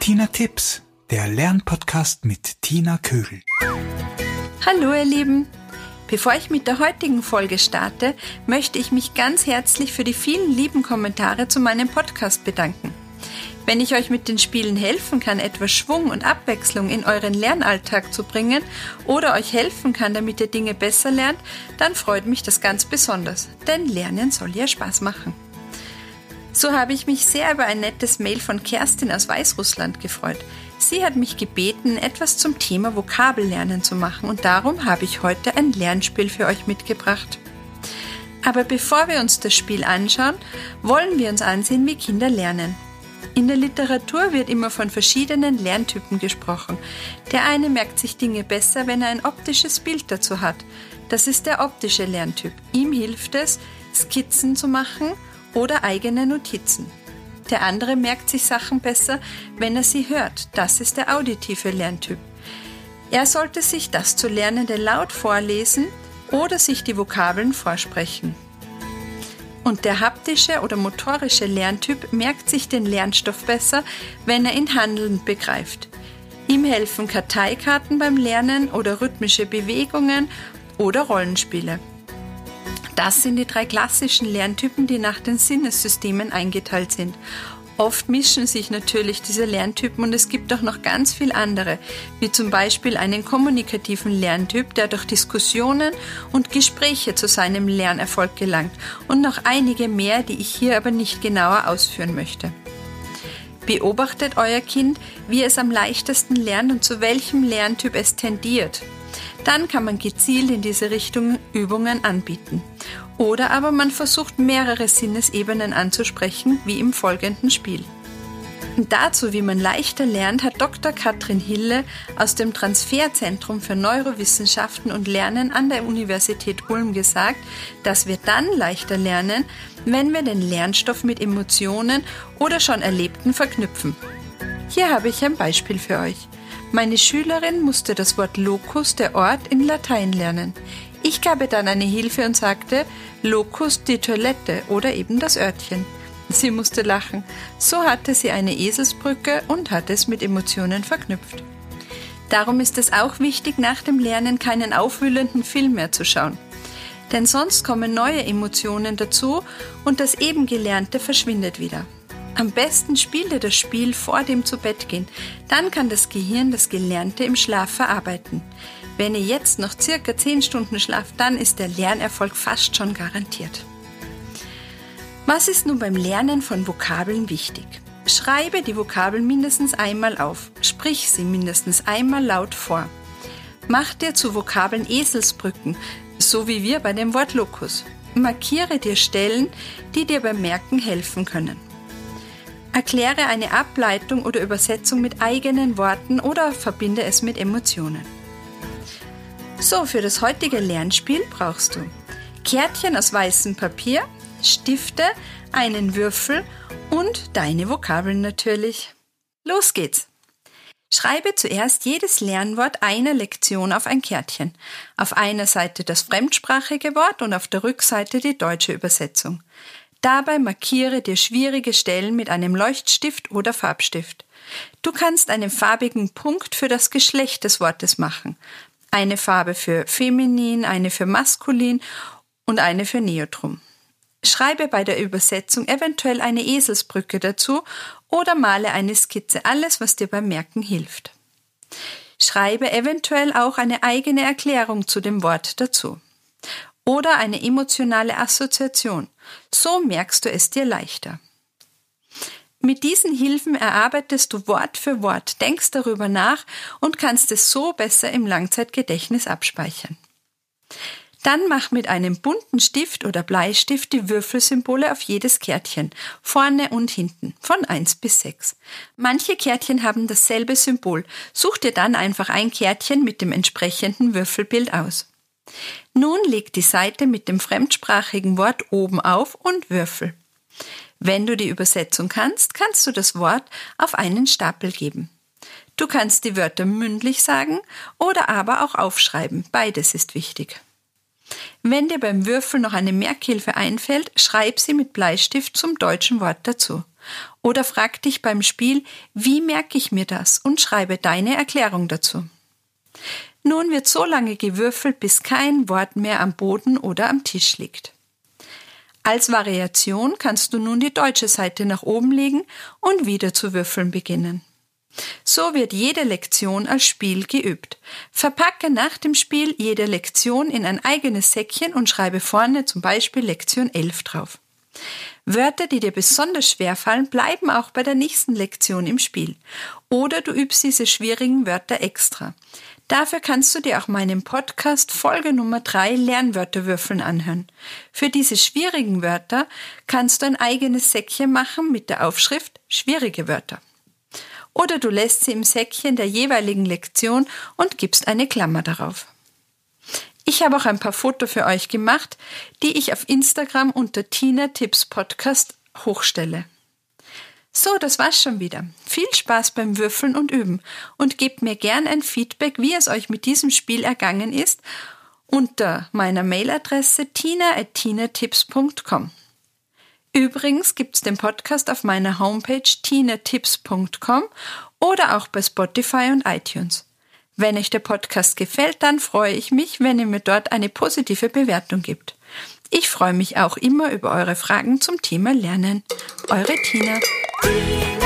Tipps, der Lernpodcast mit Tina Kögel. Hallo ihr Lieben! Bevor ich mit der heutigen Folge starte, möchte ich mich ganz herzlich für die vielen lieben Kommentare zu meinem Podcast bedanken. Wenn ich euch mit den Spielen helfen kann, etwas Schwung und Abwechslung in euren Lernalltag zu bringen oder euch helfen kann, damit ihr Dinge besser lernt, dann freut mich das ganz besonders, denn Lernen soll ja Spaß machen. So habe ich mich sehr über ein nettes Mail von Kerstin aus Weißrussland gefreut. Sie hat mich gebeten, etwas zum Thema Vokabellernen zu machen und darum habe ich heute ein Lernspiel für euch mitgebracht. Aber bevor wir uns das Spiel anschauen, wollen wir uns ansehen, wie Kinder lernen. In der Literatur wird immer von verschiedenen Lerntypen gesprochen. Der eine merkt sich Dinge besser, wenn er ein optisches Bild dazu hat. Das ist der optische Lerntyp. Ihm hilft es, Skizzen zu machen oder eigene Notizen. Der andere merkt sich Sachen besser, wenn er sie hört. Das ist der auditive Lerntyp. Er sollte sich das zu Lernende laut vorlesen oder sich die Vokabeln vorsprechen. Und der haptische oder motorische Lerntyp merkt sich den Lernstoff besser, wenn er ihn handelnd begreift. Ihm helfen Karteikarten beim Lernen oder rhythmische Bewegungen oder Rollenspiele. Das sind die drei klassischen Lerntypen, die nach den Sinnessystemen eingeteilt sind. Oft mischen sich natürlich diese Lerntypen und es gibt auch noch ganz viel andere, wie zum Beispiel einen kommunikativen Lerntyp, der durch Diskussionen und Gespräche zu seinem Lernerfolg gelangt und noch einige mehr, die ich hier aber nicht genauer ausführen möchte. Beobachtet euer Kind, wie es am leichtesten lernt und zu welchem Lerntyp es tendiert. Dann kann man gezielt in diese Richtung Übungen anbieten. Oder aber man versucht mehrere Sinnesebenen anzusprechen, wie im folgenden Spiel. Dazu, wie man leichter lernt, hat Dr. Katrin Hille aus dem Transferzentrum für Neurowissenschaften und Lernen an der Universität Ulm gesagt, dass wir dann leichter lernen, wenn wir den Lernstoff mit Emotionen oder schon Erlebten verknüpfen. Hier habe ich ein Beispiel für euch. Meine Schülerin musste das Wort Locus, der Ort, in Latein lernen. Ich gab ihr dann eine Hilfe und sagte Locus die Toilette oder eben das Örtchen. Sie musste lachen. So hatte sie eine Eselsbrücke und hat es mit Emotionen verknüpft. Darum ist es auch wichtig, nach dem Lernen keinen aufwühlenden Film mehr zu schauen. Denn sonst kommen neue Emotionen dazu und das eben Gelernte verschwindet wieder. Am besten spielt ihr das Spiel vor dem Zubettgehen. Dann kann das Gehirn das Gelernte im Schlaf verarbeiten. Wenn ihr jetzt noch circa 10 Stunden schlaft, dann ist der Lernerfolg fast schon garantiert. Was ist nun beim Lernen von Vokabeln wichtig? Schreibe die Vokabeln mindestens einmal auf. Sprich sie mindestens einmal laut vor. Mach dir zu Vokabeln Eselsbrücken, so wie wir bei dem Wort Locus. Markiere dir Stellen, die dir beim Merken helfen können. Erkläre eine Ableitung oder Übersetzung mit eigenen Worten oder verbinde es mit Emotionen. So, für das heutige Lernspiel brauchst du Kärtchen aus weißem Papier, Stifte, einen Würfel und deine Vokabeln natürlich. Los geht's! Schreibe zuerst jedes Lernwort einer Lektion auf ein Kärtchen. Auf einer Seite das fremdsprachige Wort und auf der Rückseite die deutsche Übersetzung. Dabei markiere dir schwierige Stellen mit einem Leuchtstift oder Farbstift. Du kannst einen farbigen Punkt für das Geschlecht des Wortes machen. Eine Farbe für feminin, eine für maskulin und eine für neutrum. Schreibe bei der Übersetzung eventuell eine Eselsbrücke dazu oder male eine Skizze, alles, was dir beim Merken hilft. Schreibe eventuell auch eine eigene Erklärung zu dem Wort dazu oder eine emotionale Assoziation. So merkst du es dir leichter. Mit diesen Hilfen erarbeitest du Wort für Wort, denkst darüber nach und kannst es so besser im Langzeitgedächtnis abspeichern. Dann mach mit einem bunten Stift oder Bleistift die Würfelsymbole auf jedes Kärtchen, vorne und hinten, von 1 bis 6. Manche Kärtchen haben dasselbe Symbol. Such dir dann einfach ein Kärtchen mit dem entsprechenden Würfelbild aus. Nun leg die Seite mit dem fremdsprachigen Wort oben auf und würfel. Wenn du die Übersetzung kannst, kannst du das Wort auf einen Stapel geben. Du kannst die Wörter mündlich sagen oder aber auch aufschreiben. Beides ist wichtig. Wenn dir beim Würfel noch eine Merkhilfe einfällt, schreib sie mit Bleistift zum deutschen Wort dazu. Oder frag dich beim Spiel, wie merke ich mir das und schreibe deine Erklärung dazu. Nun wird so lange gewürfelt, bis kein Wort mehr am Boden oder am Tisch liegt. Als Variation kannst du nun die deutsche Seite nach oben legen und wieder zu würfeln beginnen. So wird jede Lektion als Spiel geübt. Verpacke nach dem Spiel jede Lektion in ein eigenes Säckchen und schreibe vorne zum Beispiel Lektion 11 drauf. Wörter, die dir besonders schwer fallen, bleiben auch bei der nächsten Lektion im Spiel. Oder du übst diese schwierigen Wörter extra. Dafür kannst du dir auch meinen Podcast Folge Nummer 3 Lernwörterwürfeln anhören. Für diese schwierigen Wörter kannst du ein eigenes Säckchen machen mit der Aufschrift schwierige Wörter. Oder du lässt sie im Säckchen der jeweiligen Lektion und gibst eine Klammer darauf. Ich habe auch ein paar Fotos für euch gemacht, die ich auf Instagram unter Tina Tipps Podcast hochstelle. So, das war's schon wieder. Viel Spaß beim Würfeln und Üben und gebt mir gern ein Feedback, wie es euch mit diesem Spiel ergangen ist, unter meiner Mailadresse tina.tinatips.com. Übrigens gibt's den Podcast auf meiner Homepage tinatips.com oder auch bei Spotify und iTunes. Wenn euch der Podcast gefällt, dann freue ich mich, wenn ihr mir dort eine positive Bewertung gibt. Ich freue mich auch immer über eure Fragen zum Thema Lernen. Eure Tina. Tina